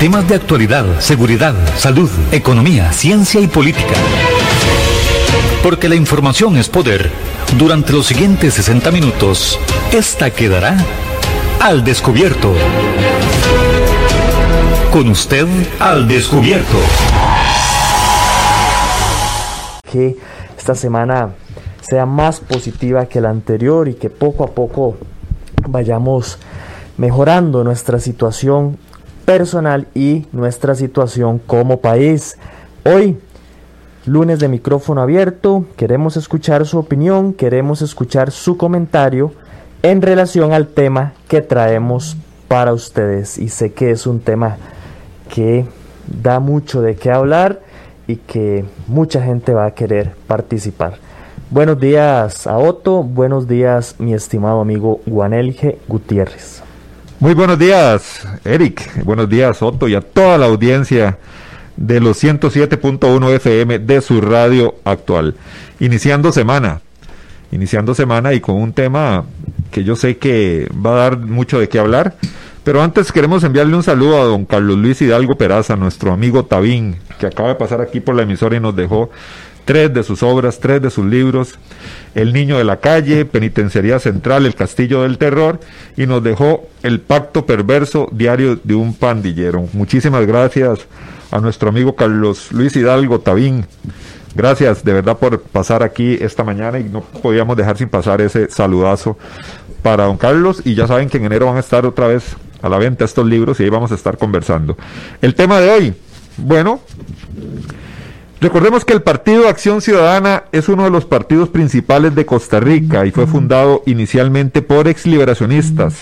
Temas de actualidad, seguridad, salud, economía, ciencia y política. Porque la información es poder. Durante los siguientes 60 minutos, esta quedará al descubierto. Con usted al descubierto. Que esta semana sea más positiva que la anterior y que poco a poco vayamos mejorando nuestra situación personal y nuestra situación como país. Hoy, lunes de micrófono abierto, queremos escuchar su opinión, queremos escuchar su comentario en relación al tema que traemos para ustedes. Y sé que es un tema que da mucho de qué hablar y que mucha gente va a querer participar. Buenos días a Otto, buenos días mi estimado amigo Guanelge Gutiérrez. Muy buenos días, Eric, buenos días Otto y a toda la audiencia de los 107.1 FM de su radio actual. Iniciando semana, iniciando semana y con un tema que yo sé que va a dar mucho de qué hablar. Pero antes queremos enviarle un saludo a don Carlos Luis Hidalgo Peraza, nuestro amigo Tabín, que acaba de pasar aquí por la emisora y nos dejó tres de sus obras, tres de sus libros, El Niño de la Calle, Penitenciaría Central, El Castillo del Terror, y nos dejó El Pacto Perverso, Diario de un Pandillero. Muchísimas gracias a nuestro amigo Carlos Luis Hidalgo Tabín. Gracias de verdad por pasar aquí esta mañana y no podíamos dejar sin pasar ese saludazo para don Carlos y ya saben que en enero van a estar otra vez a la venta estos libros y ahí vamos a estar conversando. El tema de hoy, bueno, Recordemos que el Partido Acción Ciudadana es uno de los partidos principales de Costa Rica y fue fundado inicialmente por exliberacionistas,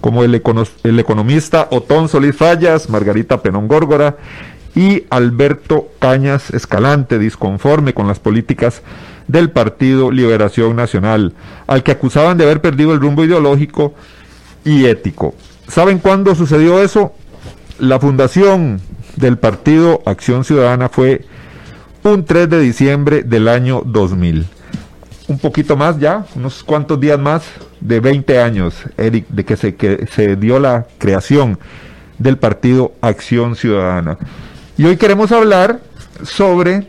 como el, el economista Otón Solís Fallas, Margarita Penón Górgora y Alberto Cañas Escalante, disconforme con las políticas del Partido Liberación Nacional, al que acusaban de haber perdido el rumbo ideológico y ético. ¿Saben cuándo sucedió eso? La fundación del Partido Acción Ciudadana fue un 3 de diciembre del año 2000. Un poquito más ya, unos cuantos días más de 20 años, Eric, de que se, que se dio la creación del partido Acción Ciudadana. Y hoy queremos hablar sobre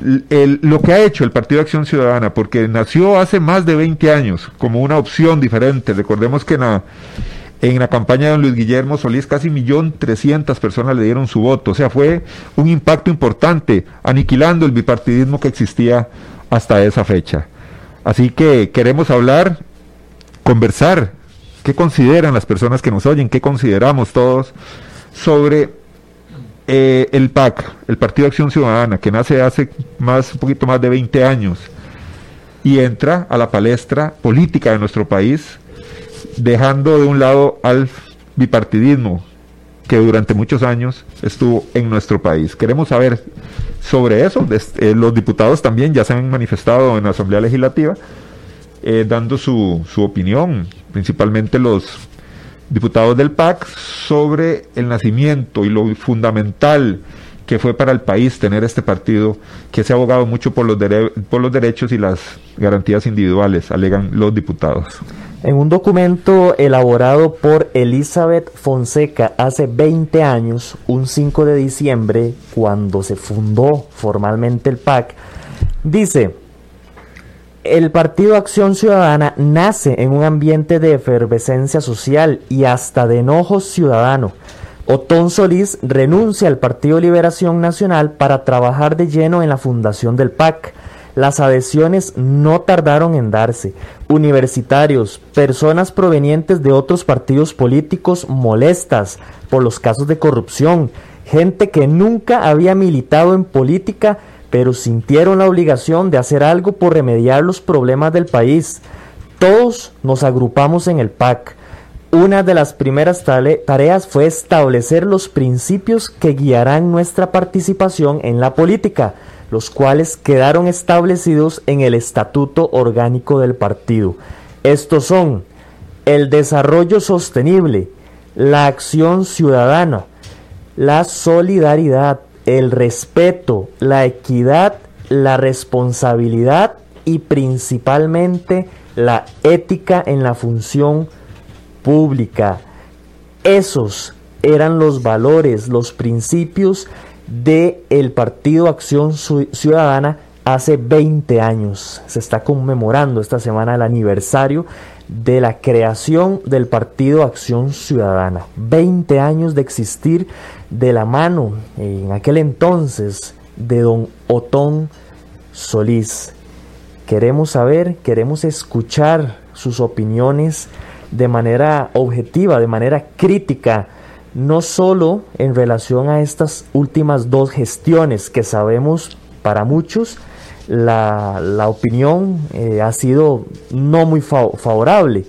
lo que ha hecho el Partido Acción Ciudadana, porque nació hace más de 20 años como una opción diferente. Recordemos que en la, en la campaña de don Luis Guillermo Solís casi millón trescientas personas le dieron su voto. O sea, fue un impacto importante, aniquilando el bipartidismo que existía hasta esa fecha. Así que queremos hablar, conversar, qué consideran las personas que nos oyen, qué consideramos todos sobre eh, el PAC, el Partido Acción Ciudadana, que nace hace más, un poquito más de 20 años y entra a la palestra política de nuestro país dejando de un lado al bipartidismo que durante muchos años estuvo en nuestro país. Queremos saber sobre eso. Eh, los diputados también ya se han manifestado en la Asamblea Legislativa eh, dando su, su opinión, principalmente los diputados del PAC, sobre el nacimiento y lo fundamental que fue para el país tener este partido que se ha abogado mucho por los, por los derechos y las garantías individuales, alegan los diputados. En un documento elaborado por Elizabeth Fonseca hace 20 años, un 5 de diciembre, cuando se fundó formalmente el PAC, dice, el Partido Acción Ciudadana nace en un ambiente de efervescencia social y hasta de enojo ciudadano. Otón Solís renuncia al Partido Liberación Nacional para trabajar de lleno en la fundación del PAC las adhesiones no tardaron en darse. Universitarios, personas provenientes de otros partidos políticos molestas por los casos de corrupción, gente que nunca había militado en política pero sintieron la obligación de hacer algo por remediar los problemas del país. Todos nos agrupamos en el PAC. Una de las primeras tareas fue establecer los principios que guiarán nuestra participación en la política los cuales quedaron establecidos en el Estatuto Orgánico del Partido. Estos son el desarrollo sostenible, la acción ciudadana, la solidaridad, el respeto, la equidad, la responsabilidad y principalmente la ética en la función pública. Esos eran los valores, los principios del el Partido Acción Ciudadana hace 20 años. Se está conmemorando esta semana el aniversario de la creación del Partido Acción Ciudadana. 20 años de existir de la mano en aquel entonces de don Otón Solís. Queremos saber, queremos escuchar sus opiniones de manera objetiva, de manera crítica, no solo en relación a estas últimas dos gestiones que sabemos para muchos la, opinión eh, ha sido no muy favorable.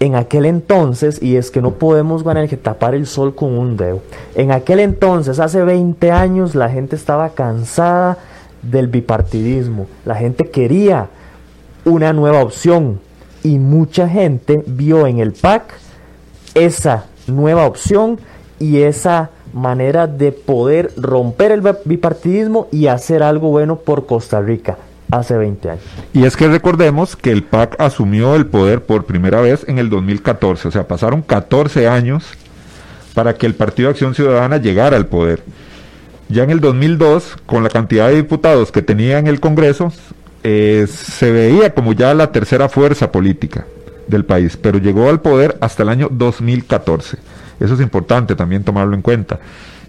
En aquel entonces, y es que no podemos que tapar el sol con un dedo, en aquel entonces, hace 20 años, la gente estaba cansada del bipartidismo, la gente quería una nueva opción y mucha gente vio en el PAC esa nueva opción y esa manera de poder romper el bipartidismo y hacer algo bueno por Costa Rica hace 20 años. Y es que recordemos que el PAC asumió el poder por primera vez en el 2014, o sea, pasaron 14 años para que el Partido de Acción Ciudadana llegara al poder. Ya en el 2002, con la cantidad de diputados que tenía en el Congreso, eh, se veía como ya la tercera fuerza política del país, pero llegó al poder hasta el año 2014. Eso es importante también tomarlo en cuenta.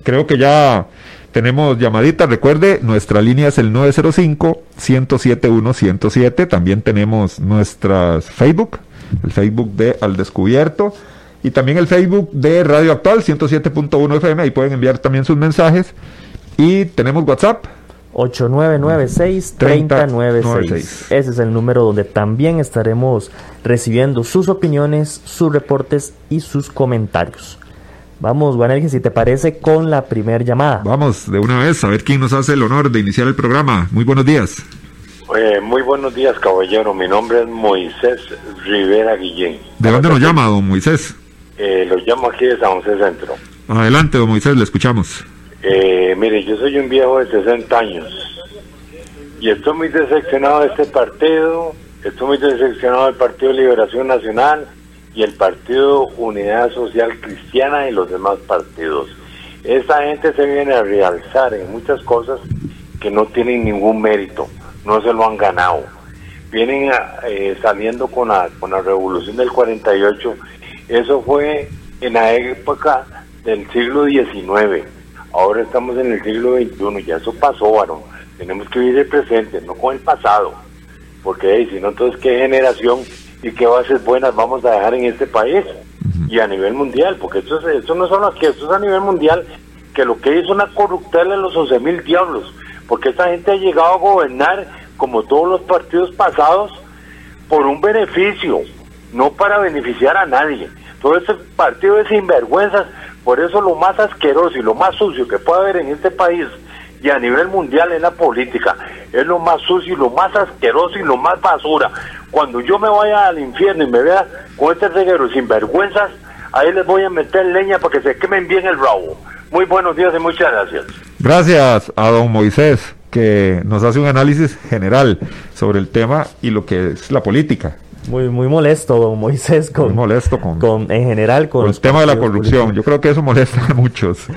Creo que ya tenemos llamadita. Recuerde, nuestra línea es el 905-107-107. También tenemos nuestras Facebook, el Facebook de Al Descubierto y también el Facebook de Radio Actual 107.1 FM. Ahí pueden enviar también sus mensajes. Y tenemos WhatsApp. 8996-3096. Ese es el número donde también estaremos recibiendo sus opiniones, sus reportes y sus comentarios. Vamos, Juan si te parece, con la primera llamada. Vamos, de una vez, a ver quién nos hace el honor de iniciar el programa. Muy buenos días. Eh, muy buenos días, caballero. Mi nombre es Moisés Rivera Guillén. ¿De dónde nos llama, don Moisés? Eh, lo llamo aquí de San José Centro. Adelante, don Moisés, le escuchamos. Eh, mire, yo soy un viejo de 60 años y estoy muy decepcionado de este partido, estoy muy decepcionado del Partido de Liberación Nacional y el Partido Unidad Social Cristiana y los demás partidos. Esta gente se viene a realzar en muchas cosas que no tienen ningún mérito, no se lo han ganado. Vienen eh, saliendo con la, con la revolución del 48, eso fue en la época del siglo XIX, ahora estamos en el siglo XXI, ya eso pasó, varón. Tenemos que vivir el presente, no con el pasado, porque si no, entonces, ¿qué generación y qué bases buenas vamos a dejar en este país y a nivel mundial, porque esto, es, esto no son aquí, esto es a nivel mundial, que lo que es una corruptela de los 11 mil diablos, porque esta gente ha llegado a gobernar como todos los partidos pasados por un beneficio, no para beneficiar a nadie. Todo este partido es sinvergüenzas, por eso lo más asqueroso y lo más sucio que puede haber en este país y a nivel mundial en la política. Es lo más sucio y lo más asqueroso y lo más basura. Cuando yo me vaya al infierno y me vea con este reguero sin vergüenzas, ahí les voy a meter leña para que se quemen bien el rabo. Muy buenos días y muchas gracias. Gracias a don Moisés, que nos hace un análisis general sobre el tema y lo que es la política. Muy, muy molesto, don Moisés, con, molesto con, con, en general con, el tema de la corrupción. Yo creo que eso molesta a muchos.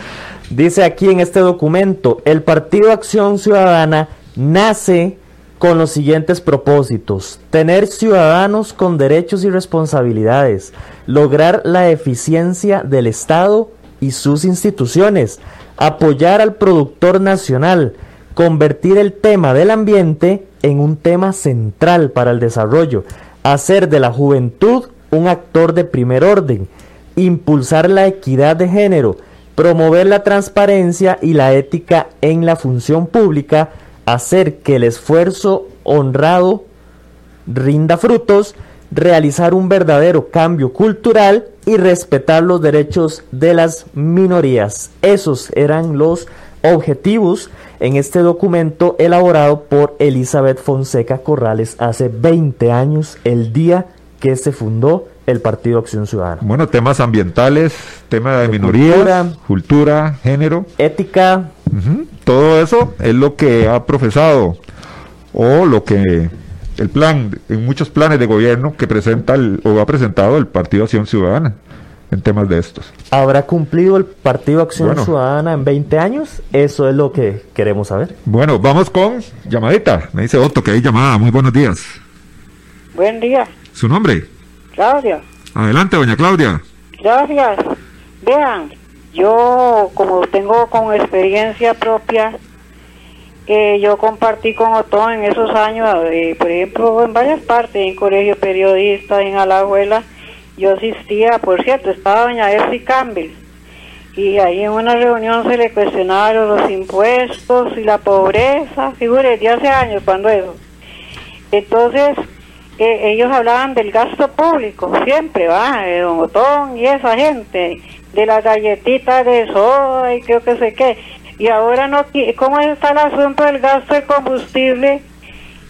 Dice aquí en este documento, el Partido Acción Ciudadana nace con los siguientes propósitos. Tener ciudadanos con derechos y responsabilidades, lograr la eficiencia del Estado y sus instituciones, apoyar al productor nacional, convertir el tema del ambiente en un tema central para el desarrollo, hacer de la juventud un actor de primer orden, impulsar la equidad de género, promover la transparencia y la ética en la función pública, hacer que el esfuerzo honrado rinda frutos, realizar un verdadero cambio cultural y respetar los derechos de las minorías. Esos eran los objetivos en este documento elaborado por Elizabeth Fonseca Corrales hace 20 años, el día que se fundó el Partido Acción Ciudadana. Bueno, temas ambientales, tema de, minorías, cultura, género, ética. Todo eso es lo que ha profesado o lo que el plan, en muchos planes de gobierno que presenta o ha presentado el Partido Acción Ciudadana. En temas de estos. ¿Habrá cumplido el Partido Acción Ciudadana en 20 años? Eso es lo que queremos saber. Bueno, vamos con llamadita. Me dice Otto que hay llamada. Muy buenos días. Buen día. ¿Su nombre? Claudia. Adelante, doña Claudia. Gracias. Vean, yo como tengo con experiencia propia, eh, yo compartí con Otón en esos años, eh, por ejemplo, en varias partes, en colegio periodista, en Alajuela, yo asistía, por cierto, estaba doña Elsie Campbell, y ahí en una reunión se le cuestionaron los impuestos y la pobreza, figure, de hace años, cuando eso. Entonces, eh, ellos hablaban del gasto público, siempre, va, de Don Otón y esa gente, de las galletitas de soda y creo que sé qué. Y ahora no, ¿cómo está el asunto del gasto de combustible?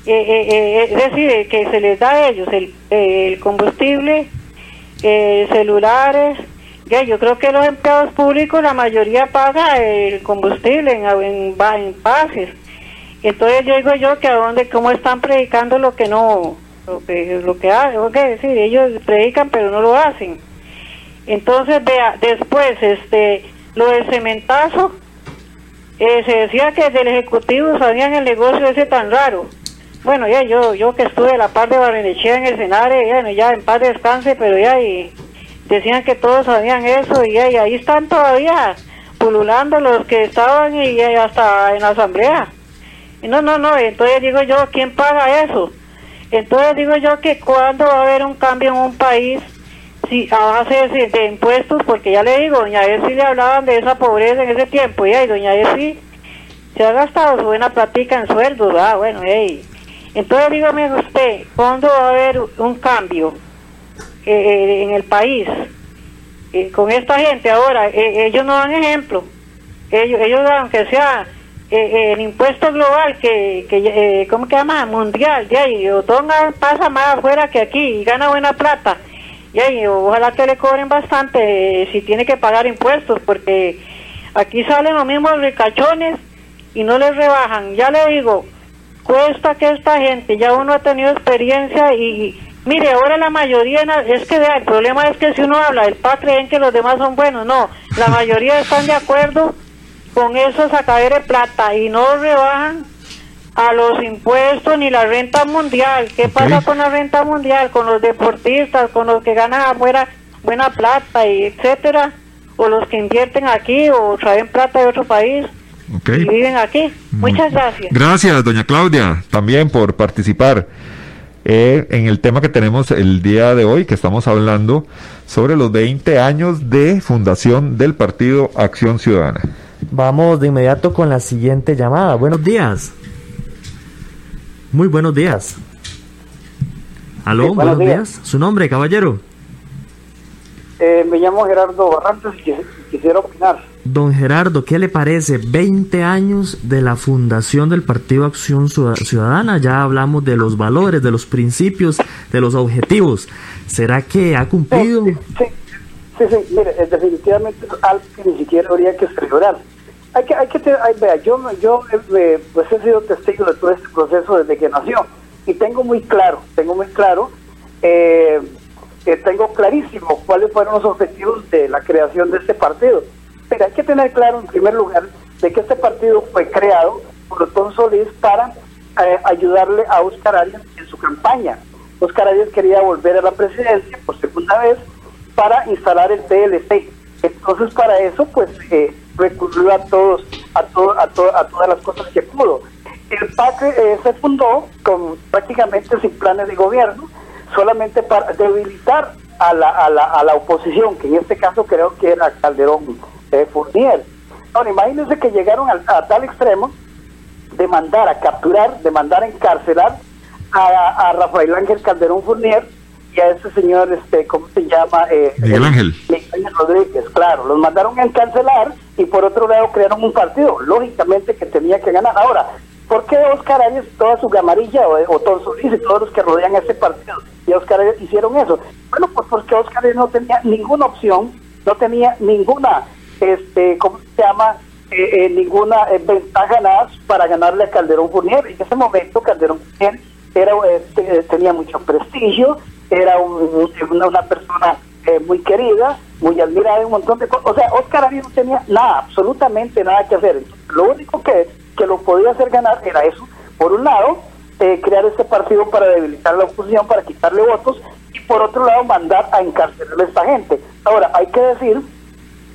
Eh, eh, es decir, que se les da a ellos el, el combustible, celulares, ya, yo creo que los empleados públicos, la mayoría paga el combustible en, en, en pases. Entonces yo digo yo que a dónde, cómo están predicando lo que no, lo que lo que hacen, decir, ellos predican pero no lo hacen. Entonces, vea, después, este, lo del cementazo, eh, se decía que del Ejecutivo sabían el negocio ese tan raro. Bueno, ya yo yo que estuve a la par de Barrenechea en el escenario, ya, ya en paz descanse, pero ya y decían que todos sabían eso y, ya, y ahí están todavía pululando los que estaban y, hasta en la asamblea. Y no, no, no, entonces digo yo, ¿quién paga eso? Entonces digo yo que cuando va a haber un cambio en un país, si a base de, impuestos, porque ya le digo, doña Esi le hablaban de esa pobreza en ese tiempo, y ahí doña Esi se ha gastado su buena platica en sueldos, ah, bueno, hey. Entonces dígame usted, ¿cuándo va a haber un cambio eh, eh, en el país eh, con esta gente ahora? ellos no dan ejemplo, ellos, ellos aunque sea el impuesto global que, que ¿cómo que llama? Mundial, ya, y Otonga pasa más afuera que aquí y gana buena plata. Y ojalá que le cobren bastante si tiene que pagar impuestos, porque aquí salen los mismos ricachones y no les rebajan. Ya le digo, cuesta que esta gente, ya uno ha tenido experiencia y, mire, ahora la mayoría, es que vea, el problema es que si uno habla del PA creen que los demás son buenos, no, la mayoría están de acuerdo con eso sacar de plata y no rebajan a los impuestos ni la renta mundial. ¿Qué pasa con la renta mundial? Con los deportistas, con los que ganan afuera buena plata y etcétera, o los que invierten aquí o traen plata de otro país. Y viven aquí. Muchas gracias. Gracias, doña Claudia, también por participar eh, en el tema que tenemos el día de hoy, que estamos hablando sobre los 20 años de fundación del Partido Acción Ciudadana. Vamos de inmediato con la siguiente llamada. Buenos días. Muy buenos días. Aló, buenos, días. ¿Su nombre, caballero? Eh, me llamo Gerardo Barrantes y quisiera opinar. Don Gerardo, ¿qué le parece? 20 años de la fundación del Partido Acción Ciudadana. Ya hablamos de los valores, de los principios, de los objetivos. ¿Será que ha cumplido? Sí, sí, sí, mire, definitivamente algo que ni siquiera habría que celebrar hay que, hay que vea, yo, yo eh, pues he sido testigo de todo este proceso desde que nació y tengo muy claro, tengo muy claro, eh, tengo clarísimo cuáles fueron los objetivos de la creación de este partido. Pero hay que tener claro, en primer lugar, de que este partido fue creado por Otón Solís para eh, ayudarle a Oscar Arias en su campaña. Oscar Arias quería volver a la presidencia por segunda vez para instalar el TLC. Entonces, para eso, pues, eh, recurrió a todos, a, todo, a, a todas las cosas que pudo. El PAC se fundó con prácticamente sin planes de gobierno, solamente para debilitar a la, a la, a la oposición, que en este caso creo que era Calderón eh, Fournier. Ahora, imagínense que llegaron a, tal extremo de mandar a capturar, de mandar a encarcelar a, a Rafael Ángel Calderón Fournier y a ese señor, este, ¿cómo se llama? Eh, Miguel Ángel. Miguel Rodríguez, claro. Los mandaron a encarcelar y por otro lado crearon un partido, lógicamente que tenía que ganar. Ahora, ¿por qué Oscar Arias, toda su gamarilla o, o todos y todos los que rodean a ese partido y Oscar Arias hicieron eso? Bueno, pues porque Oscar Arias no tenía ninguna opción, no tenía ninguna, este, ¿cómo se llama? Eh, eh, ninguna eh, ventaja nada para ganarle a Calderón Fournier. En ese momento Calderón Fournier era, tenía mucho prestigio, era una, una, persona eh, muy querida, muy admirada un montón de cosas. O sea, Oscar Arias no tenía nada, absolutamente nada que hacer. lo único que, que lo podía hacer ganar era eso. Por un lado, eh, crear este partido para debilitar la oposición, para quitarle votos, y por otro lado, mandar a encarcelar a esta gente. Ahora, hay que decir,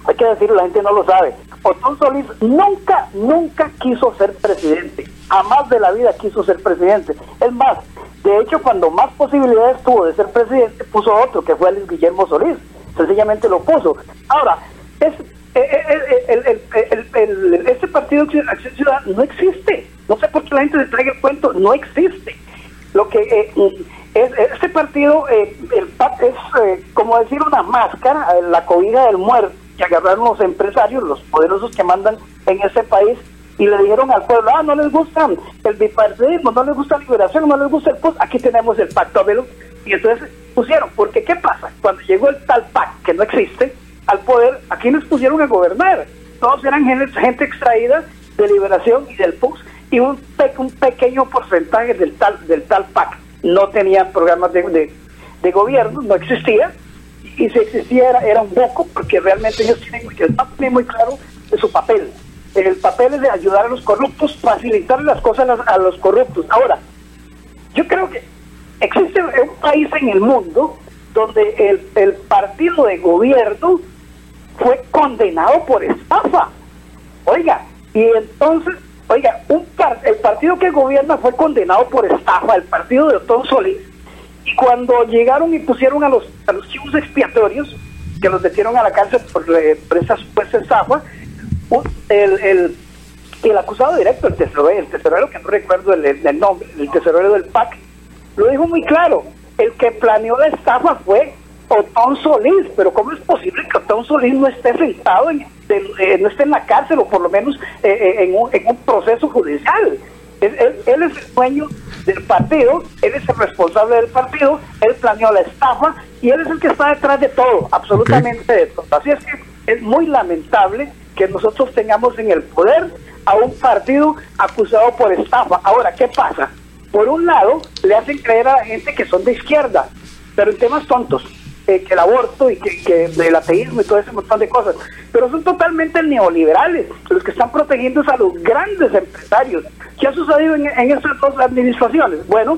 hay que decir, la gente no lo sabe, Otón Solís nunca, nunca quiso ser presidente. Jamás de la vida quiso ser presidente. Es más, de hecho, cuando más posibilidades tuvo de ser presidente, puso otro, que fue Luis Guillermo Solís. Sencillamente lo puso. Ahora, es, este partido Acción Ciudad no existe. No sé por qué la gente se traiga el cuento, no existe. Lo que eh, es, este partido, eh, el es eh, como decir una máscara, la cobija del muerto que agarraron los empresarios, los poderosos que mandan en ese país y le dijeron al pueblo, ah, no les gusta el bipartidismo, no les gusta la liberación, no les gusta el PUS, aquí tenemos el pacto Abelo. Y entonces pusieron, porque ¿qué pasa? Cuando llegó el tal PAC, que no existe, al poder, aquí les pusieron a gobernar. Todos eran gente, extraída de liberación y del PUS y un, un pequeño porcentaje del tal, del tal PAC. No tenían programas de, de gobierno, no existía y si existía era, un poco, porque realmente ellos tienen, muy claro de su papel. El papel es de ayudar a los corruptos, facilitar las cosas a los, corruptos. Ahora, yo creo que existe un país en el mundo donde el, el partido de gobierno fue condenado por estafa. Oiga, y entonces, oiga, un el partido que gobierna fue condenado por estafa, el partido de Otón Solís y cuando llegaron y pusieron a los, a los chivos expiatorios, que los metieron a la cárcel por, eh, por esa supuesta el, el, el, acusado directo, el tesorero, el tesorero que no recuerdo el, el, nombre, el tesorero del PAC, lo dijo muy claro. El que planeó la estafa fue Otón Solís, pero ¿cómo es posible que Otón Solís no esté sentado, en, eh, no esté en la cárcel o por lo menos eh, en, un, en un proceso judicial? Él, es el dueño del partido, él es el responsable del partido, él planeó la estafa y él es el que está detrás de todo, absolutamente de todo. Así es que es muy lamentable que nosotros tengamos en el poder a un partido acusado por estafa. Ahora, ¿qué pasa? Por un lado, le hacen creer a la gente que son de izquierda, pero en temas tontos, que el aborto y que, el ateísmo y todo ese montón de cosas. Pero son totalmente neoliberales. Los que están protegiendo a los grandes empresarios, ¿Qué ha sucedido en, estas dos administraciones? Bueno,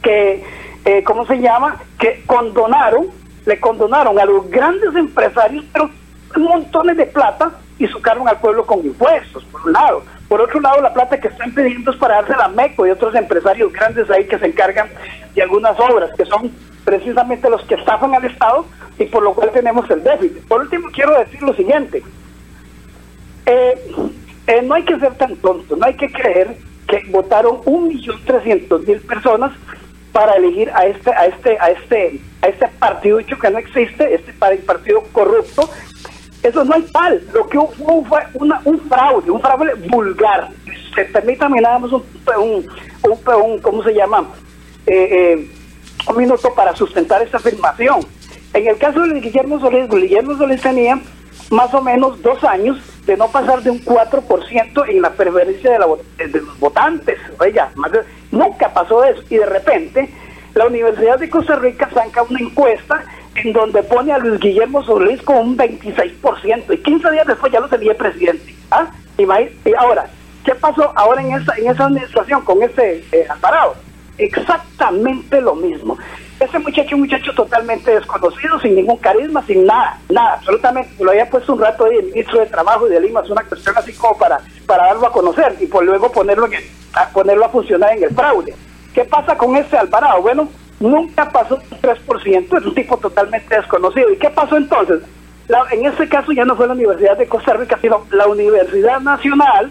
que, eh, ¿cómo se llama? Que condonaron, le condonaron a los grandes empresarios, pero montones de plata y sucaron al pueblo con impuestos, por un lado. Por otro lado, la plata que están pidiendo es para darse a MECO y otros empresarios grandes ahí que se encargan de algunas obras, que son precisamente los que estafan al Estado y por lo cual tenemos el déficit. Por último, quiero decir lo siguiente. Eh, eh, no hay que ser tan tonto, no hay que creer que votaron un millón trescientos mil personas para elegir a este, a este, a este, a este partido que no existe, este partido corrupto. Eso no es tal. Lo que hubo fue un fraude, un fraude vulgar. Permítame nada más un, un, un, ¿cómo se llama? Eh, un minuto para sustentar esta afirmación. En el caso de Guillermo Solís, Guillermo Solís tenía más o menos dos años de no pasar de un 4% en la preferencia de, los votantes. Nunca pasó eso. Y de repente, la Universidad de Costa Rica saca una encuesta en donde pone a Luis Guillermo Solís con un 26%. Y 15 días después ya lo tenía presidente. ¿Ah? Y, ahora, ¿qué pasó ahora en esa, en esa administración con ese eh, Exactamente lo mismo. Ese muchacho, un muchacho totalmente desconocido, sin ningún carisma, sin nada, nada, absolutamente. Lo había puesto un rato ahí el ministro de Trabajo y de Lima, es una cuestión así como para, para darlo a conocer y por luego ponerlo, a, ponerlo a funcionar en el fraude. ¿Qué pasa con ese Alvarado? Bueno, nunca pasó un 3%, es un tipo totalmente desconocido. ¿Y qué pasó entonces? en este caso ya no fue la Universidad de Costa Rica, sino la Universidad Nacional,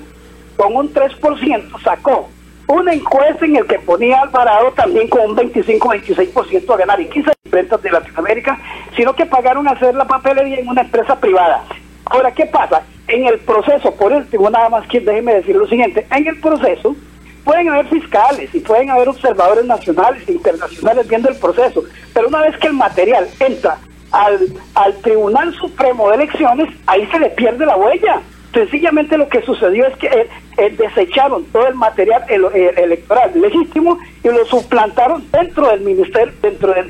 con un 3% sacó una encuesta en el que ponía Alvarado también con un 25-26% a ganar y 15 ventas de Latinoamérica, sino que pagaron hacer la papelería en una empresa privada. Ahora, ¿qué pasa? En el proceso, por último, nada más que déjeme decir lo siguiente, en el proceso pueden haber fiscales y pueden haber observadores nacionales e internacionales viendo el proceso, pero una vez que el material entra al, al Tribunal Supremo de Elecciones, ahí se le pierde la huella. Sencillamente lo que sucedió es que eh, eh, desecharon todo el material electoral legítimo y lo suplantaron dentro del ministerio, dentro del,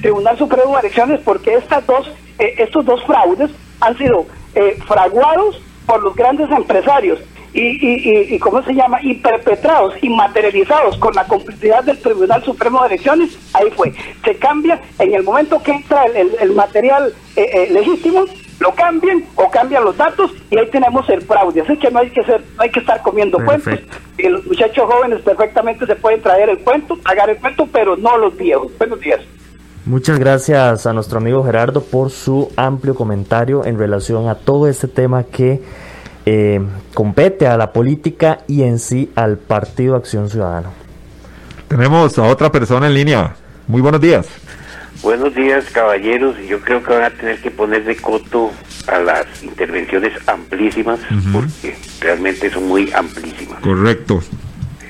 Tribunal Supremo de Elecciones porque estas dos, eh, estos dos fraudes han sido eh, fraguados por los grandes empresarios y, y, y, ¿cómo se llama? Y perpetrados y materializados con la complicidad del Tribunal Supremo de Elecciones, ahí fue. Se cambia en el momento que entra el, material eh, eh, legítimo, lo cambian o cambian los datos y ahí tenemos el fraude. Así que no hay que ser, no hay que estar comiendo cuentos. Y los muchachos jóvenes perfectamente se pueden traer el cuento, pagar el cuento, pero no los viejos. Buenos días. Muchas gracias a nuestro amigo Gerardo por su amplio comentario en relación a todo este tema que eh, compete a la política y en sí al Partido Acción Ciudadana. Tenemos a otra persona en línea. Muy buenos días. Buenos días, caballeros. Yo creo que van a tener que poner de coto a las intervenciones amplísimas, porque realmente son muy amplísimas. Correcto.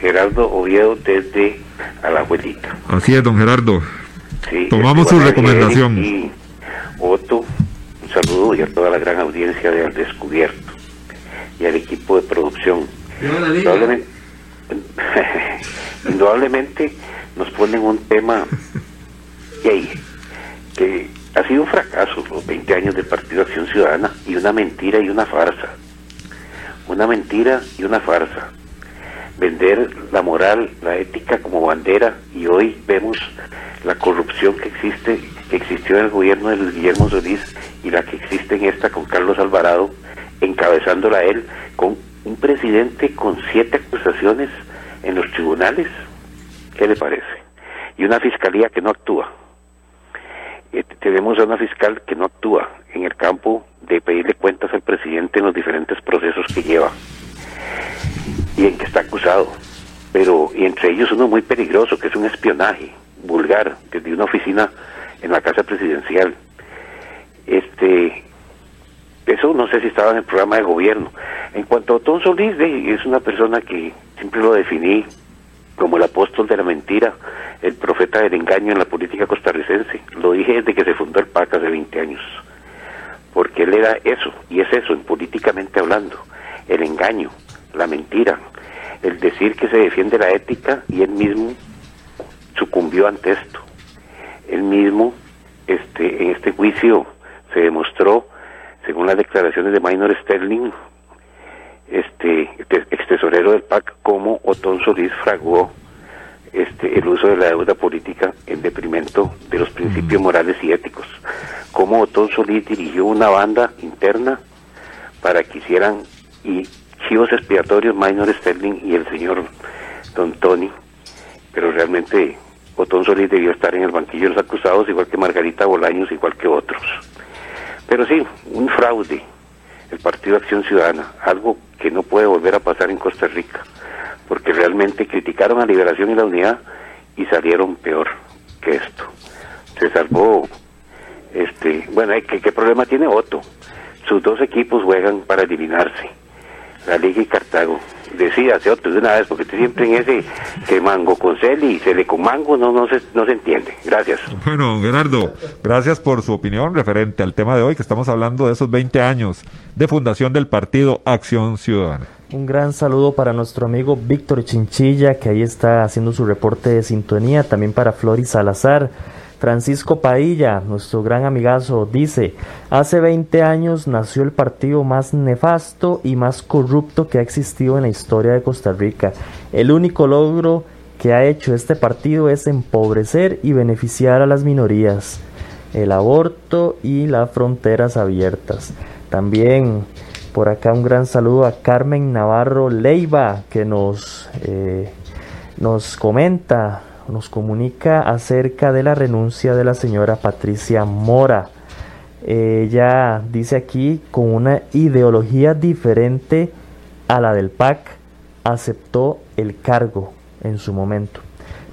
Gerardo Oviedo desde a la abuelita. Así es, don Gerardo. Tomamos su recomendación. Y Otto, un saludo y a toda la gran audiencia de Al Descubierto y al equipo de producción. Indudablemente, indudablemente nos ponen un tema que ha sido un fracaso los 20 años del Partido Acción Ciudadana y una mentira y una farsa. Una mentira y una farsa. Vender la moral, la ética como bandera y hoy vemos la corrupción que existe, que existió en el gobierno de Luis Guillermo Solís y la que existe en esta con Carlos Alvarado encabezándola él, con un presidente con siete acusaciones en los tribunales. ¿Qué le parece? Y una fiscalía que no actúa. Eh, tenemos a una fiscal que no actúa en el campo de pedirle cuentas al presidente en los diferentes procesos que lleva y en que está acusado. Pero, y entre ellos uno muy peligroso, que es un espionaje vulgar desde una oficina en la casa presidencial. Este, eso no sé si estaba en el programa de gobierno. En cuanto a Otón Solís, es una persona que siempre lo definí como el apóstol de la mentira, el profeta del engaño en la política costarricense. Lo dije desde que se fundó el PAC hace 20 años. Porque él era eso, y es eso, en políticamente hablando, el engaño, la mentira, el decir que se defiende la ética y él mismo sucumbió ante esto. Él mismo, este, en este juicio, se demostró según las declaraciones de Minor Sterling, este ex tesorero del PAC, como Otón Solís fraguó este, el uso de la deuda política en deprimento de los principios morales y éticos, como Otón Solís dirigió una banda interna para que hicieran y chivos expiatorios Minor Sterling y el señor Don Tony, pero realmente Otón Solís debió estar en el banquillo de los acusados, igual que Margarita Bolaños, igual que otros. Pero sí, un fraude, el Partido Acción Ciudadana, algo que no puede volver a pasar en Costa Rica, porque realmente criticaron a Liberación y la Unidad y salieron peor que esto. Se salvó, este, bueno, ¿qué, qué problema tiene Otto? Sus dos equipos juegan para eliminarse, la Liga y Cartago decídase otro de una vez, porque siempre en ese que mango con cel y cele con mango no, no, se, no se entiende. Gracias. Bueno, Gerardo, gracias por su opinión referente al tema de hoy, que estamos hablando de esos 20 años de fundación del partido Acción Ciudadana. Un gran saludo para nuestro amigo Víctor Chinchilla, que ahí está haciendo su reporte de sintonía, también para Floris Salazar Francisco Padilla, nuestro gran amigazo, dice, hace 20 años nació el partido más nefasto y más corrupto que ha existido en la historia de Costa Rica. El único logro que ha hecho este partido es empobrecer y beneficiar a las minorías, el aborto y las fronteras abiertas. También por acá un gran saludo a Carmen Navarro Leiva que nos, eh, nos comenta nos comunica acerca de la renuncia de la señora Patricia Mora. Ella dice aquí, con una ideología diferente a la del PAC, aceptó el cargo en su momento.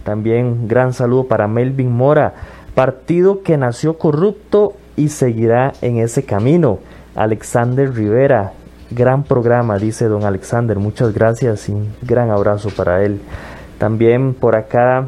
También gran saludo para Melvin Mora, partido que nació corrupto y seguirá en ese camino. Alexander Rivera, gran programa, dice don Alexander, muchas gracias y un gran abrazo para él. También por acá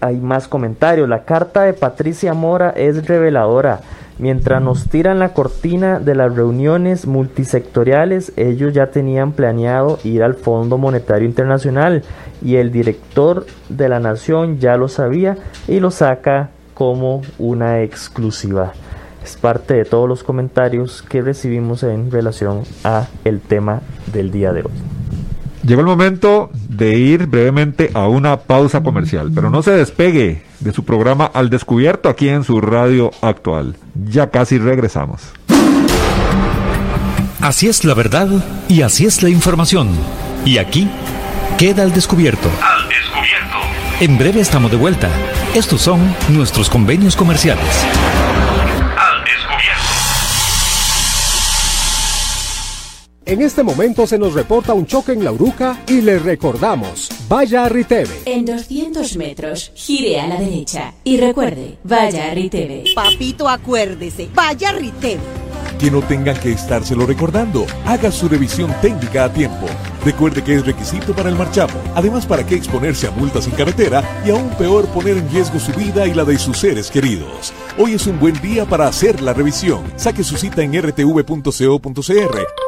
hay más comentarios. La carta de Patricia Mora es reveladora. Mientras nos tiran la cortina de las reuniones multisectoriales, ellos ya tenían planeado ir al Fondo Monetario Internacional y el director de la nación ya lo sabía y lo saca como una exclusiva. Es parte de todos los comentarios que recibimos en relación a el tema del día de hoy. Llegó el momento de ir brevemente a una pausa comercial, pero no se despegue de su programa Al Descubierto aquí en su radio actual. Ya casi regresamos. Así es la verdad y así es la información. Y aquí queda al descubierto. Al descubierto. En breve estamos de vuelta. Estos son nuestros convenios comerciales. En este momento se nos reporta un choque en la Uruca y le recordamos, vaya a Riteve. En 200 metros, gire a la derecha y recuerde, vaya a Riteve. Papito, acuérdese, vaya a Riteve. Que no tengan que estárselo recordando. Haga su revisión técnica a tiempo. Recuerde que es requisito para el marchamo. Además, ¿para qué exponerse a multas en carretera y aún peor poner en riesgo su vida y la de sus seres queridos? Hoy es un buen día para hacer la revisión. Saque su cita en rtv.co.cr.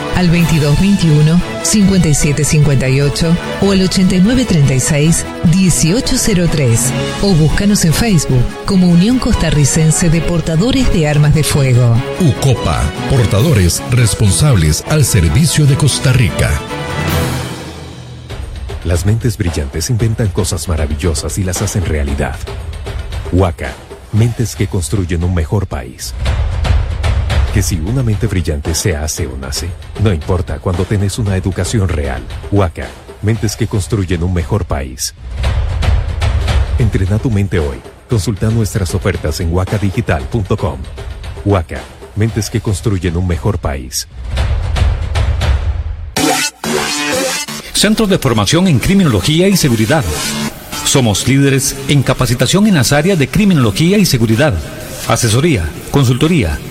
al 2221 5758 o al 8936 1803 o búscanos en Facebook como Unión Costarricense de Portadores de Armas de Fuego. UCOPA, portadores responsables al servicio de Costa Rica. Las mentes brillantes inventan cosas maravillosas y las hacen realidad. Huaca, mentes que construyen un mejor país que si una mente brillante se hace o nace, no importa cuando tenés una educación real. Huaca, mentes que construyen un mejor país. Entrena tu mente hoy. Consulta nuestras ofertas en huacadigital.com. Huaca, mentes que construyen un mejor país. Centros de formación en criminología y seguridad. Somos líderes en capacitación en las áreas de criminología y seguridad, asesoría, consultoría,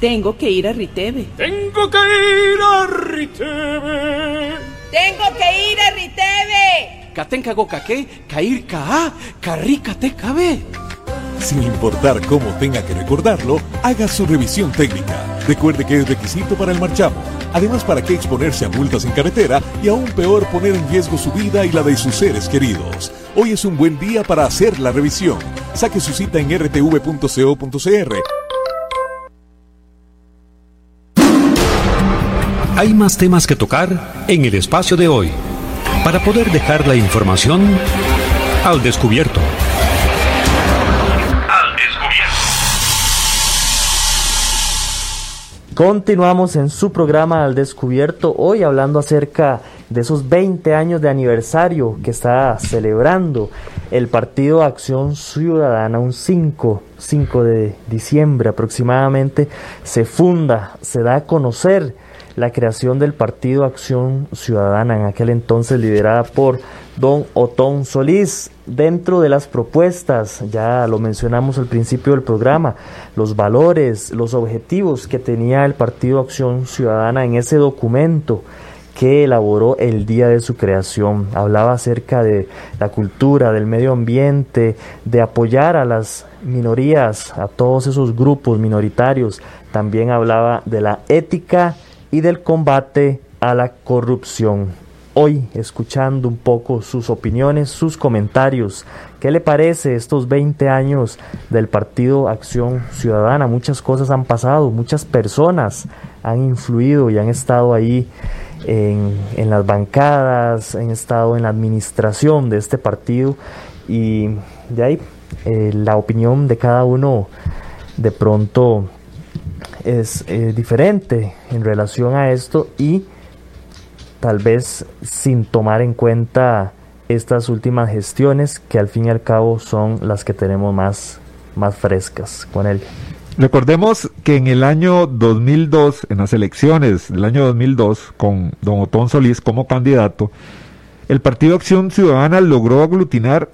Tengo que ir a Riteve. Tengo que ir a Riteve. Tengo que ir a Riteve. Katenka go kake, kair ka, karika te cabe. Sin importar cómo tenga que recordarlo, haga su revisión técnica. Recuerde que es requisito para el marchamo. Además, ¿para qué exponerse a multas en carretera y aún peor poner en riesgo su vida y la de sus seres queridos? Hoy es un buen día para hacer la revisión. Saque su cita en rtv.co.cr. Hay más temas que tocar en el espacio de hoy. Para poder dejar la información al descubierto. Continuamos en su programa Al Descubierto, hoy hablando acerca de esos 20 años de aniversario que está celebrando el Partido Acción Ciudadana, un 5, 5 de diciembre aproximadamente, se funda, se da a conocer la creación del Partido Acción Ciudadana, en aquel entonces liderada por don Otón Solís. Dentro de las propuestas, ya lo mencionamos al principio del programa, los valores, los objetivos que tenía el Partido Acción Ciudadana en ese documento que elaboró el día de su creación. Hablaba acerca de la cultura, del medio ambiente, de apoyar a las minorías, a todos esos grupos minoritarios. También hablaba de la ética y del combate a la corrupción. Hoy, escuchando un poco sus opiniones, sus comentarios, ¿qué le parece estos 20 años del Partido Acción Ciudadana? Muchas cosas han pasado, muchas personas han influido y han estado ahí en, las bancadas, han estado en la administración de este partido y de ahí eh, la opinión de cada uno de pronto es eh, diferente en relación a esto y tal vez sin tomar en cuenta estas últimas gestiones que al fin y al cabo son las que tenemos más, más frescas con él. Recordemos que en el año 2002, en las elecciones del año 2002, con don Otón Solís como candidato, el Partido Acción Ciudadana logró aglutinar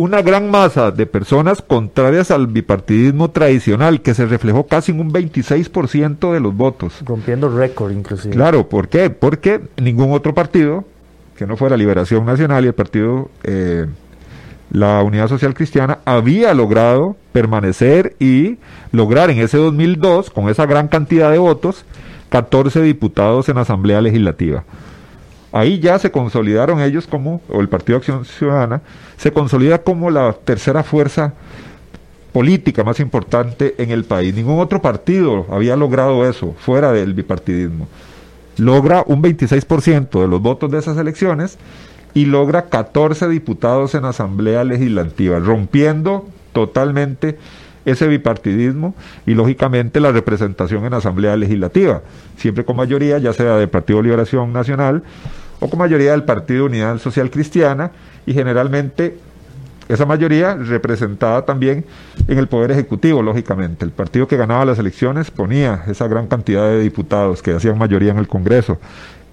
una gran masa de personas contrarias al bipartidismo tradicional, que se reflejó casi en un 26% de los votos. Rompiendo récord, inclusive. Claro, ¿por qué? Porque ningún otro partido, que no fuera Liberación Nacional y el partido, eh, la Unidad Social Cristiana, había logrado permanecer y lograr en ese 2002, con esa gran cantidad de votos, 14 diputados en Asamblea Legislativa. Ahí ya se consolidaron ellos como, o el Partido Acción Ciudadana, se consolida como la tercera fuerza política más importante en el país. Ningún otro partido había logrado eso fuera del bipartidismo. Logra un 26% de los votos de esas elecciones y logra 14 diputados en Asamblea Legislativa, rompiendo totalmente ese bipartidismo y lógicamente la representación en Asamblea Legislativa, siempre con mayoría, ya sea del Partido Liberación Nacional o con mayoría del Partido Unidad Social Cristiana y generalmente esa mayoría representada también en el Poder Ejecutivo, lógicamente. El partido que ganaba las elecciones ponía esa gran cantidad de diputados que hacían mayoría en el Congreso.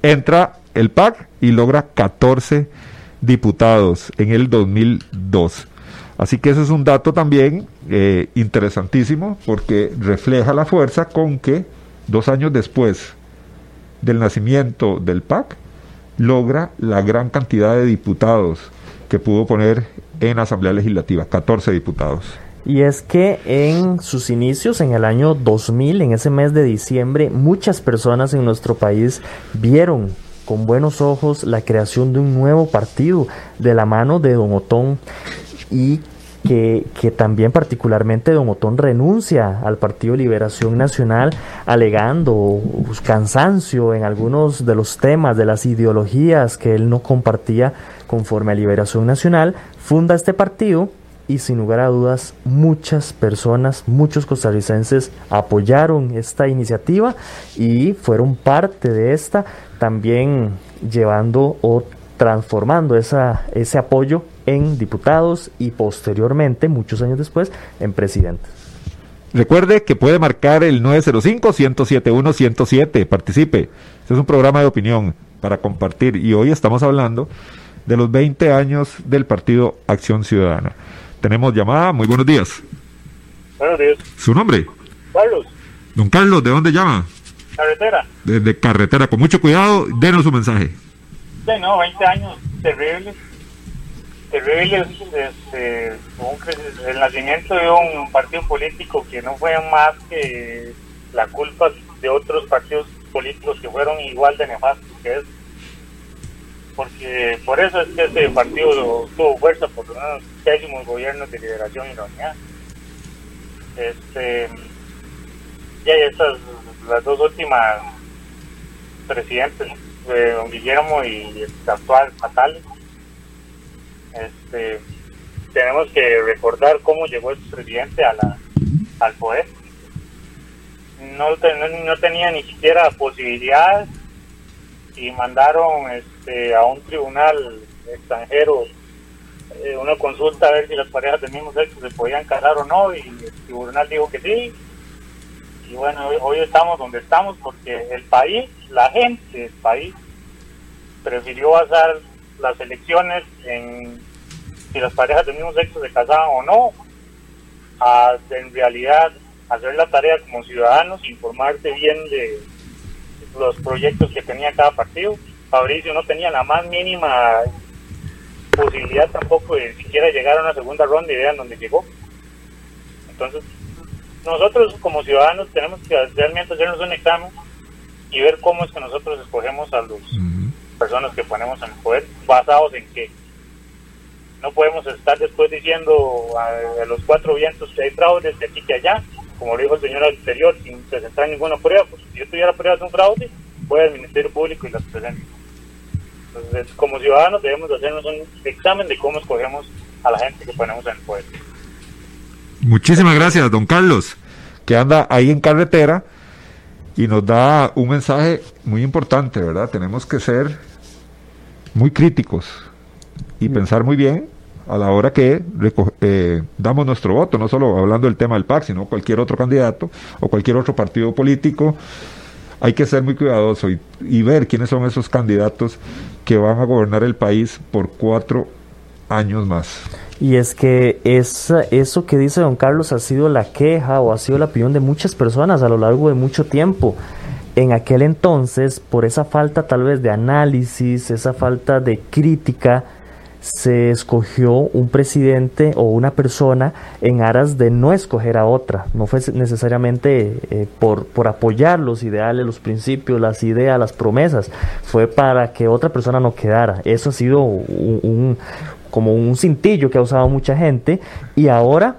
Entra el PAC y logra 14 diputados en el 2002. Así que ese es un dato también eh, interesantísimo porque refleja la fuerza con que dos años después del nacimiento del PAC, logra la gran cantidad de diputados que pudo poner en Asamblea Legislativa, 14 diputados. Y es que en sus inicios, en el año 2000, en ese mes de diciembre, muchas personas en nuestro país vieron con buenos ojos la creación de un nuevo partido de la mano de Don Otón y que, también particularmente Don Otón renuncia al Partido Liberación Nacional alegando cansancio en algunos de los temas, de las ideologías que él no compartía conforme a Liberación Nacional, funda este partido y sin lugar a dudas muchas personas, muchos costarricenses apoyaron esta iniciativa y fueron parte de esta, también llevando o transformando esa, ese apoyo en diputados y posteriormente, muchos años después, en presidentes. Recuerde que puede marcar el 905-107-107, participe. Este es un programa de opinión para compartir y hoy estamos hablando de los 20 años del Partido Acción Ciudadana. Tenemos llamada, muy buenos días. Buenos días. ¿Su nombre? Carlos. Don Carlos, ¿de dónde llama? Carretera. Desde carretera, con mucho cuidado, denos su mensaje. Sí, no, 20 años terribles terrible este, un cre- el nacimiento de un partido político que no fue más que la culpa de otros partidos políticos que fueron igual de nefastos que es porque por eso es que este partido tuvo fuerza por unos pésimos gobiernos de liberación y la unidad este ya estas las dos últimas presidentes eh, don Guillermo y el actual Fatal este tenemos que recordar cómo llegó este presidente a la, al poder. No, no, no tenía ni siquiera posibilidades y mandaron este a un tribunal extranjero eh, una consulta a ver si las parejas del mismo sexo se podían casar o no y el tribunal dijo que sí. Y bueno hoy, hoy estamos donde estamos porque el país la gente del país prefirió basar las elecciones en si las parejas del mismo sexo se casaban o no a en realidad hacer la tarea como ciudadanos informarse bien de los proyectos que tenía cada partido Fabricio no tenía la más mínima posibilidad tampoco de siquiera llegar a una segunda ronda y vean dónde llegó. Entonces, nosotros como ciudadanos tenemos que realmente hacernos un examen y ver cómo es que nosotros escogemos a las personas que ponemos en poder, basados en qué. No podemos estar después diciendo a, a los cuatro vientos que hay fraudes de aquí que allá, como lo dijo el señor anterior, sin presentar ninguna prueba. Pues si yo tuviera pruebas de un fraude, voy al Ministerio Público y las presento. Entonces, como ciudadanos debemos de hacernos un examen de cómo escogemos a la gente que ponemos en el poder. Muchísimas gracias, don Carlos, que anda ahí en carretera y nos da un mensaje muy importante, ¿verdad? Tenemos que ser muy críticos y pensar muy bien a la hora que eh, damos nuestro voto, no solo hablando del tema del PAC, sino cualquier otro candidato o cualquier otro partido político. Hay que ser muy cuidadoso y, y ver quiénes son esos candidatos que van a gobernar el país por cuatro años más. Y es que esa- eso que dice don Carlos ha sido la queja o ha sido la opinión de muchas personas a lo largo de mucho tiempo. En aquel entonces, por esa falta tal vez de análisis, esa falta de crítica, se escogió un presidente o una persona en aras de no escoger a otra. No fue necesariamente eh, por, por apoyar los ideales, los principios, las ideas, las promesas. Fue para que otra persona no quedara. Eso ha sido un, como un cintillo que ha usado mucha gente. Y ahora,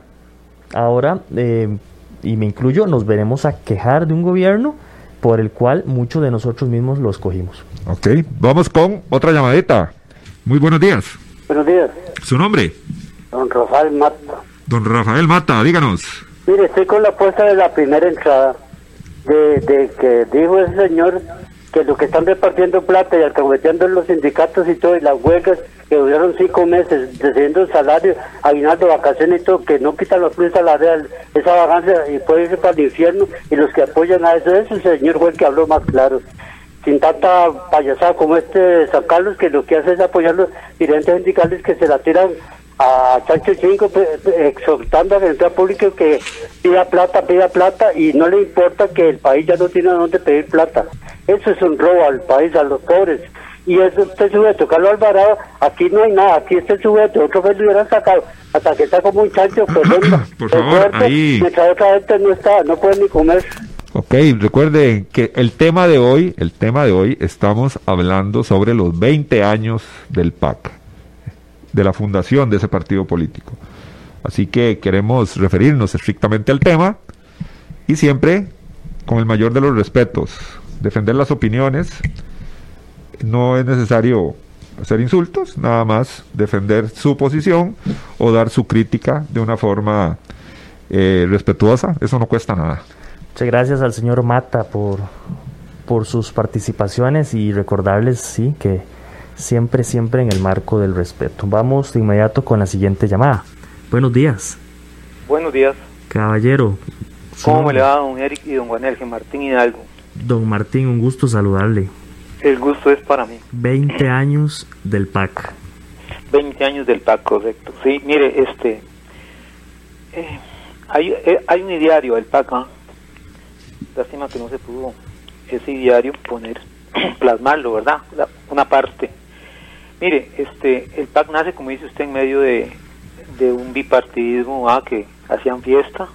ahora, eh, y me incluyo, nos veremos a quejar de un gobierno por el cual muchos de nosotros mismos lo escogimos. Ok, vamos con otra llamadita. Muy buenos días. Buenos días, ¿Su nombre? don Rafael Mata. Don Rafael Mata, díganos. Mire, estoy con la apuesta de la primera entrada, de, de que dijo ese señor que lo que están repartiendo plata y alcahueteando los sindicatos y todo, y las huelgas que duraron cinco meses, recibiendo salario, aguinaldo, vacaciones y todo, que no quitan los plus salarial, esa vagancia y puede irse para el infierno, y los que apoyan a eso, ese señor fue el que habló más claro. Sin tanta payasada como este de San Carlos, que lo que hace es apoyar los dirigentes sindicales que se la tiran a Chancho Chingo exhortando a la pública que pida plata, pida plata y no le importa que el país ya no tiene a dónde pedir plata. Eso es un robo al país, a los pobres. Y eso este sujeto, Carlos Alvarado, aquí no hay nada, aquí este sujeto, otro vez lo hubieran sacado, hasta que está como un chancho, pues Por favor, fuerte, ahí. mientras otra gente no está, no puede ni comer. Ok, recuerden que el tema de hoy, el tema de hoy, estamos hablando sobre los 20 años del PAC, de la fundación de ese partido político. Así que queremos referirnos estrictamente al tema y siempre con el mayor de los respetos, defender las opiniones. No es necesario hacer insultos, nada más defender su posición o dar su crítica de una forma eh, respetuosa. Eso no cuesta nada. Muchas gracias al señor Mata por, por sus participaciones y recordarles, sí, que siempre, siempre en el marco del respeto. Vamos de inmediato con la siguiente llamada. Buenos días, Buenos días. caballero. ¿Cómo me le va don Eric y don Juan Martín Hidalgo? Don Martín, un gusto saludarle. El gusto es para mí. 20 años del PAC. 20 años del PAC, correcto. Sí, mire, este. eh, hay, eh, hay un ideario del PAC. ¿ah? Lástima que no se pudo ese ideario poner, plasmarlo, ¿verdad? La- una parte. Mire, este, el PAC nace, como dice usted, en medio de, de un bipartidismo ah, que hacían fiesta,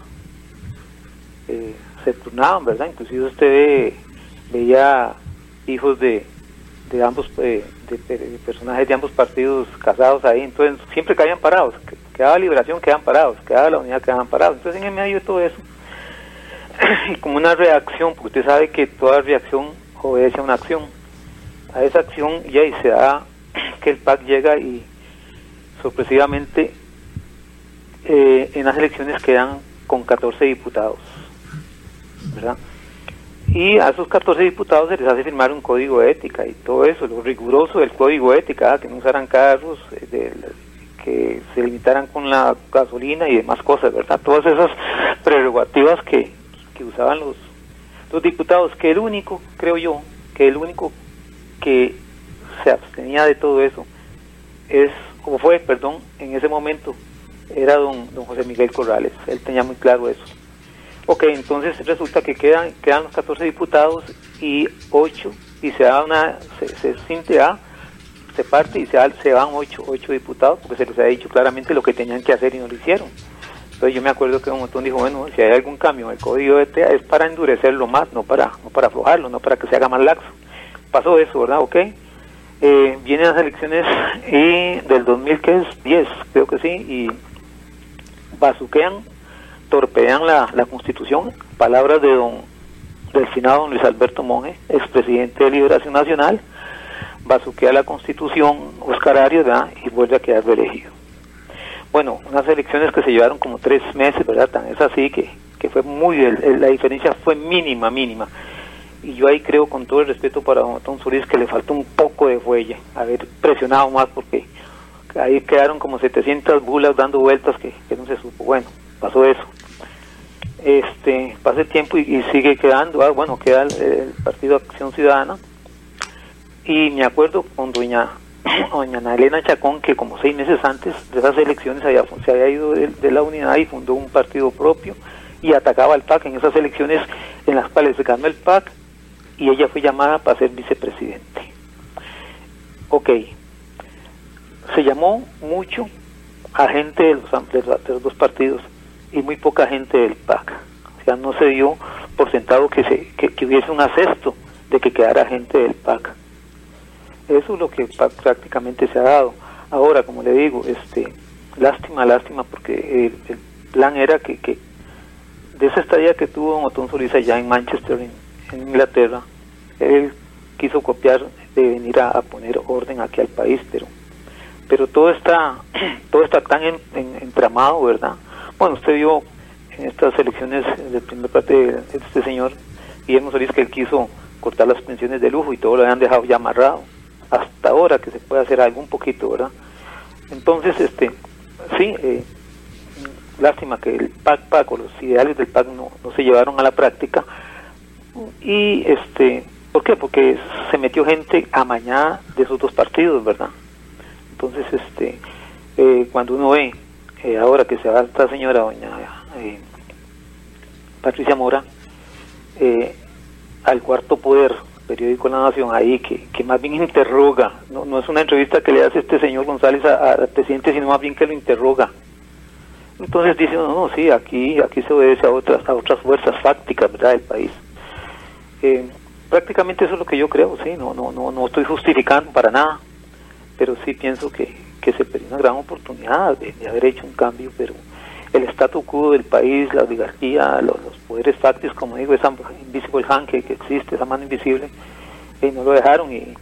eh, se turnaban, ¿verdad? Inclusive usted veía hijos de, de ambos, eh, de, personajes de ambos partidos casados ahí, entonces siempre caían parados, quedaba liberación, quedaban parados, quedaba la unidad, quedaban parados. Entonces en el medio de todo eso, y como una reacción, porque usted sabe que toda reacción obedece a una acción, a esa acción y se da que el PAC llega y sorpresivamente eh, en las elecciones quedan con 14 diputados, ¿verdad? Y a esos 14 diputados se les hace firmar un código de ética y todo eso, lo riguroso del código de ética, que no usaran carros, eh, que se limitaran con la gasolina y demás cosas, ¿verdad? Todas esas prerrogativas que, que usaban los, los diputados, que el único, creo yo, que el único que se abstenía de todo eso es, como fue, perdón, en ese momento, era don, don José Miguel Corrales. Él tenía muy claro eso. Ok, entonces resulta que quedan, quedan los 14 diputados y 8, y se da una, se, se se parte y se, se van 8, 8 diputados, porque se les ha dicho claramente lo que tenían que hacer y no lo hicieron. Entonces yo me acuerdo que un montón dijo, bueno, si hay algún cambio en el código de ETA es para endurecerlo más, no para, no para aflojarlo, no para que se haga más laxo. Pasó eso, ¿verdad? Ok. Eh, vienen las elecciones y del 2000, que es 10, creo que sí, y bazuquean, torpedean la, constitución, palabras de don del Senado, don Luis Alberto Monge, expresidente de Liberación Nacional, bazuquea la constitución, Oscar Arias, y vuelve a quedar reelegido. Bueno, unas elecciones que se llevaron como tres meses, ¿verdad? Tan es así que, que fue muy, la diferencia fue mínima, mínima. Y yo ahí creo, con todo el respeto para don Tom Solís, que le faltó un poco de fuelle, haber presionado más, porque ahí quedaron como 700 bulas dando vueltas que, no se supo. Bueno, pasó eso. Este, pasa el tiempo y, sigue quedando, ah, bueno, queda el, Partido Acción Ciudadana. Y me acuerdo con doña, doña Elena Chacón, que como seis meses antes de esas elecciones se había ido de, la unidad y fundó un partido propio y atacaba al PAC en esas elecciones en las cuales se ganó el PAC y ella fue llamada para ser vicepresidente. Ok, se llamó mucho a gente de los, de los dos partidos y muy poca gente del PAC. O sea, no se dio por sentado que, se, que, hubiese un acesto de que quedara gente del PAC. Eso es lo que prácticamente se ha dado. Ahora, como le digo, este, lástima, lástima, porque el, plan era que, que, de esa estadía que tuvo Otón Solís allá en Manchester, en, Inglaterra, él quiso copiar de venir a, poner orden aquí al país, pero pero todo está todo está tan entramado, ¿verdad? Bueno, usted vio en estas elecciones de primer parte de este señor Guillermo Solís que él quiso cortar las pensiones de lujo y todo lo habían dejado ya amarrado hasta ahora que se puede hacer algo un poquito, ¿verdad? Entonces, este, sí, eh, lástima que el PAC, PAC o los ideales del PAC no, no se llevaron a la práctica y este, ¿por qué? Porque se metió gente amañada de esos dos partidos, ¿verdad? Entonces, este, eh, cuando uno ve eh, ahora que se va esta señora, doña eh, Patricia Mora, al cuarto poder, periódico La Nación, ahí, que, que más bien interroga, no, no es una entrevista que le hace este señor González al presidente, sino más bien que lo interroga. Entonces dice, no, no, sí, aquí, aquí se obedece a otras, a otras fuerzas fácticas, ¿verdad?, del país. prácticamente eso es lo que yo creo, sí, no, no, no, no estoy justificando para nada pero sí pienso que, se perdió una gran oportunidad de, haber hecho un cambio, pero el statu quo del país, la oligarquía, los, poderes fácticos, como digo, esa invisible hand que, existe, esa mano invisible, eh, no lo dejaron y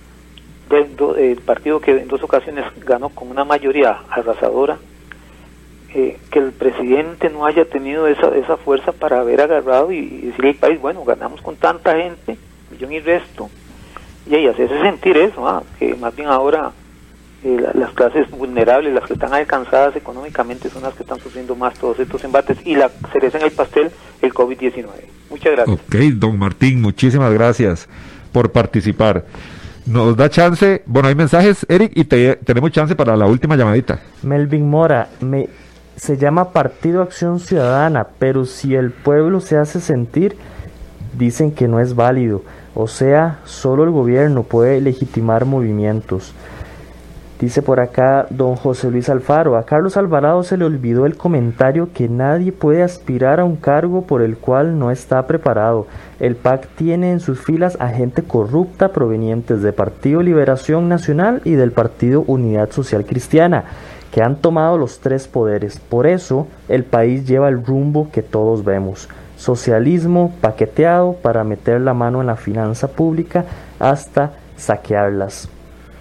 el partido que en dos ocasiones ganó con una mayoría arrasadora, eh, que el presidente no haya tenido esa, esa fuerza para haber agarrado y, decirle al país, bueno, ganamos con tanta gente, millón y resto, y ahí hacerse sentir eso, ah, que más bien ahora eh, las clases vulnerables, las que están alcanzadas económicamente, son las que están sufriendo más todos estos embates y la cereza en el pastel, el COVID-19. Muchas gracias. Ok, don Martín, muchísimas gracias por participar. Nos da chance, bueno, hay mensajes, Eric, y tenemos chance para la última llamadita. Melvin Mora, me, se llama Partido Acción Ciudadana, pero si el pueblo se hace sentir, dicen que no es válido. O sea, solo el gobierno puede legitimar movimientos. Dice por acá don José Luis Alfaro, a Carlos Alvarado se le olvidó el comentario que nadie puede aspirar a un cargo por el cual no está preparado. El PAC tiene en sus filas a gente corrupta provenientes del Partido Liberación Nacional y del Partido Unidad Social Cristiana, que han tomado los tres poderes. Por eso el país lleva el rumbo que todos vemos. Socialismo paqueteado para meter la mano en la finanza pública hasta saquearlas.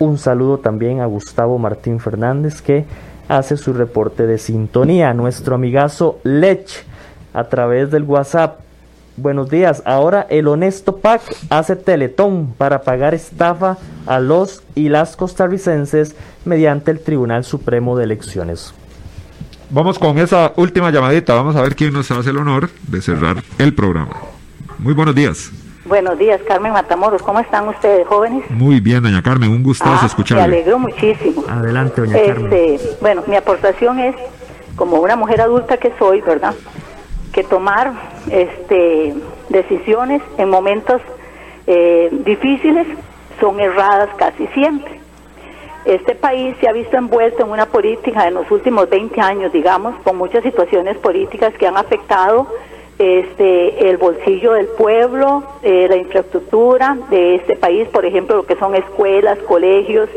Un saludo también a Gustavo Martín Fernández que hace su reporte de sintonía. Nuestro amigazo Lech a través del WhatsApp. Buenos días. Ahora el Honesto PAC hace teletón para pagar estafa a los y las costarricenses mediante el Tribunal Supremo de Elecciones. Vamos con esa última llamadita. Vamos a ver quién nos hace el honor de cerrar el programa. Muy buenos días. Buenos días, Carmen Matamoros. ¿Cómo están ustedes, jóvenes? Muy bien, doña Carmen. Un gustazo ah, escucharle. Me alegro muchísimo. Adelante, doña este, Carmen. Bueno, mi aportación es, como una mujer adulta que soy, ¿verdad? Que tomar este, decisiones en momentos eh, difíciles son erradas casi siempre. Este país se ha visto envuelto en una política en los últimos 20 años, digamos, con muchas situaciones políticas que han afectado este, el bolsillo del pueblo, eh, la infraestructura de este país, por ejemplo, lo que son escuelas, colegios.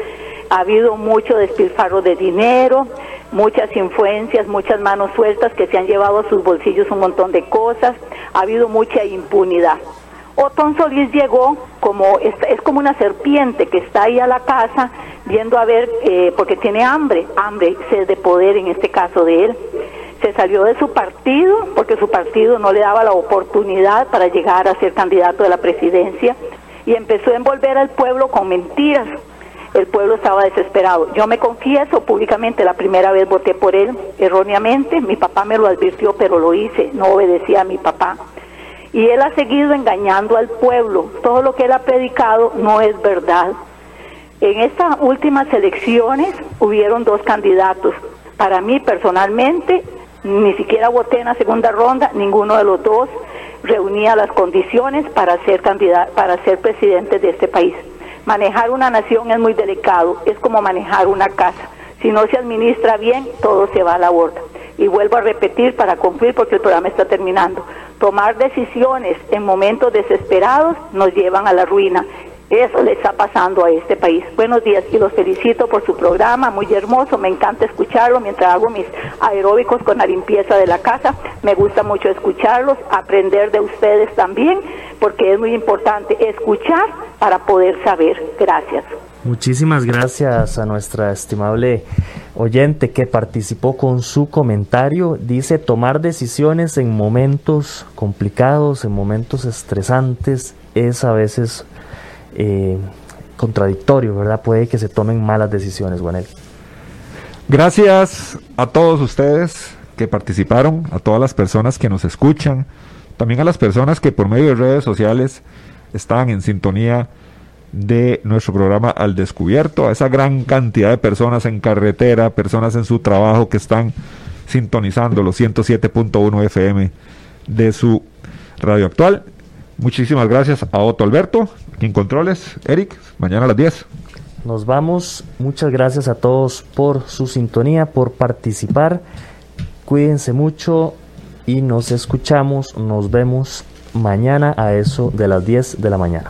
Ha habido mucho despilfarro de dinero, muchas influencias, muchas manos sueltas que se han llevado a sus bolsillos un montón de cosas. Ha habido mucha impunidad. Otón Solís llegó como es, es, como una serpiente que está ahí a la casa viendo a ver eh, porque tiene hambre, hambre, sed de poder en este caso de él se salió de su partido porque su partido no le daba la oportunidad para llegar a ser candidato de la presidencia y empezó a envolver al pueblo con mentiras. El pueblo estaba desesperado. Yo me confieso públicamente, la primera vez voté por él erróneamente, mi papá me lo advirtió, pero lo hice, no obedecía a mi papá. Y él ha seguido engañando al pueblo. Todo lo que él ha predicado no es verdad. En estas últimas elecciones hubieron dos candidatos. Para mí personalmente, ni siquiera voté en la segunda ronda, ninguno de los dos reunía las condiciones para ser candidato, para ser presidente de este país. Manejar una nación es muy delicado, es como manejar una casa. Si no se administra bien, todo se va a la borda. Y vuelvo a repetir para cumplir porque el programa está terminando. Tomar decisiones en momentos desesperados nos llevan a la ruina eso le está pasando a este país. Buenos días y los felicito por su programa, muy hermoso, me encanta escucharlo mientras hago mis aeróbicos con la limpieza de la casa. Me gusta mucho escucharlos, aprender de ustedes también, porque es muy importante escuchar para poder saber. Gracias. Muchísimas gracias a nuestra estimable oyente que participó con su comentario. Dice tomar decisiones en momentos complicados, en momentos estresantes, es a veces eh, contradictorio, ¿verdad? Puede que se tomen malas decisiones, Juanel. Gracias a todos ustedes que participaron, a todas las personas que nos escuchan, también a las personas que por medio de redes sociales están en sintonía de nuestro programa Al Descubierto, a esa gran cantidad de personas en carretera, personas en su trabajo que están sintonizando los 107.1 FM de su radio actual. Muchísimas gracias a Otto Alberto, en controles. Eric, mañana a las 10. Nos vamos. Muchas gracias a todos por su sintonía, por participar. Cuídense mucho y nos escuchamos, nos vemos mañana a eso de las 10 de la mañana.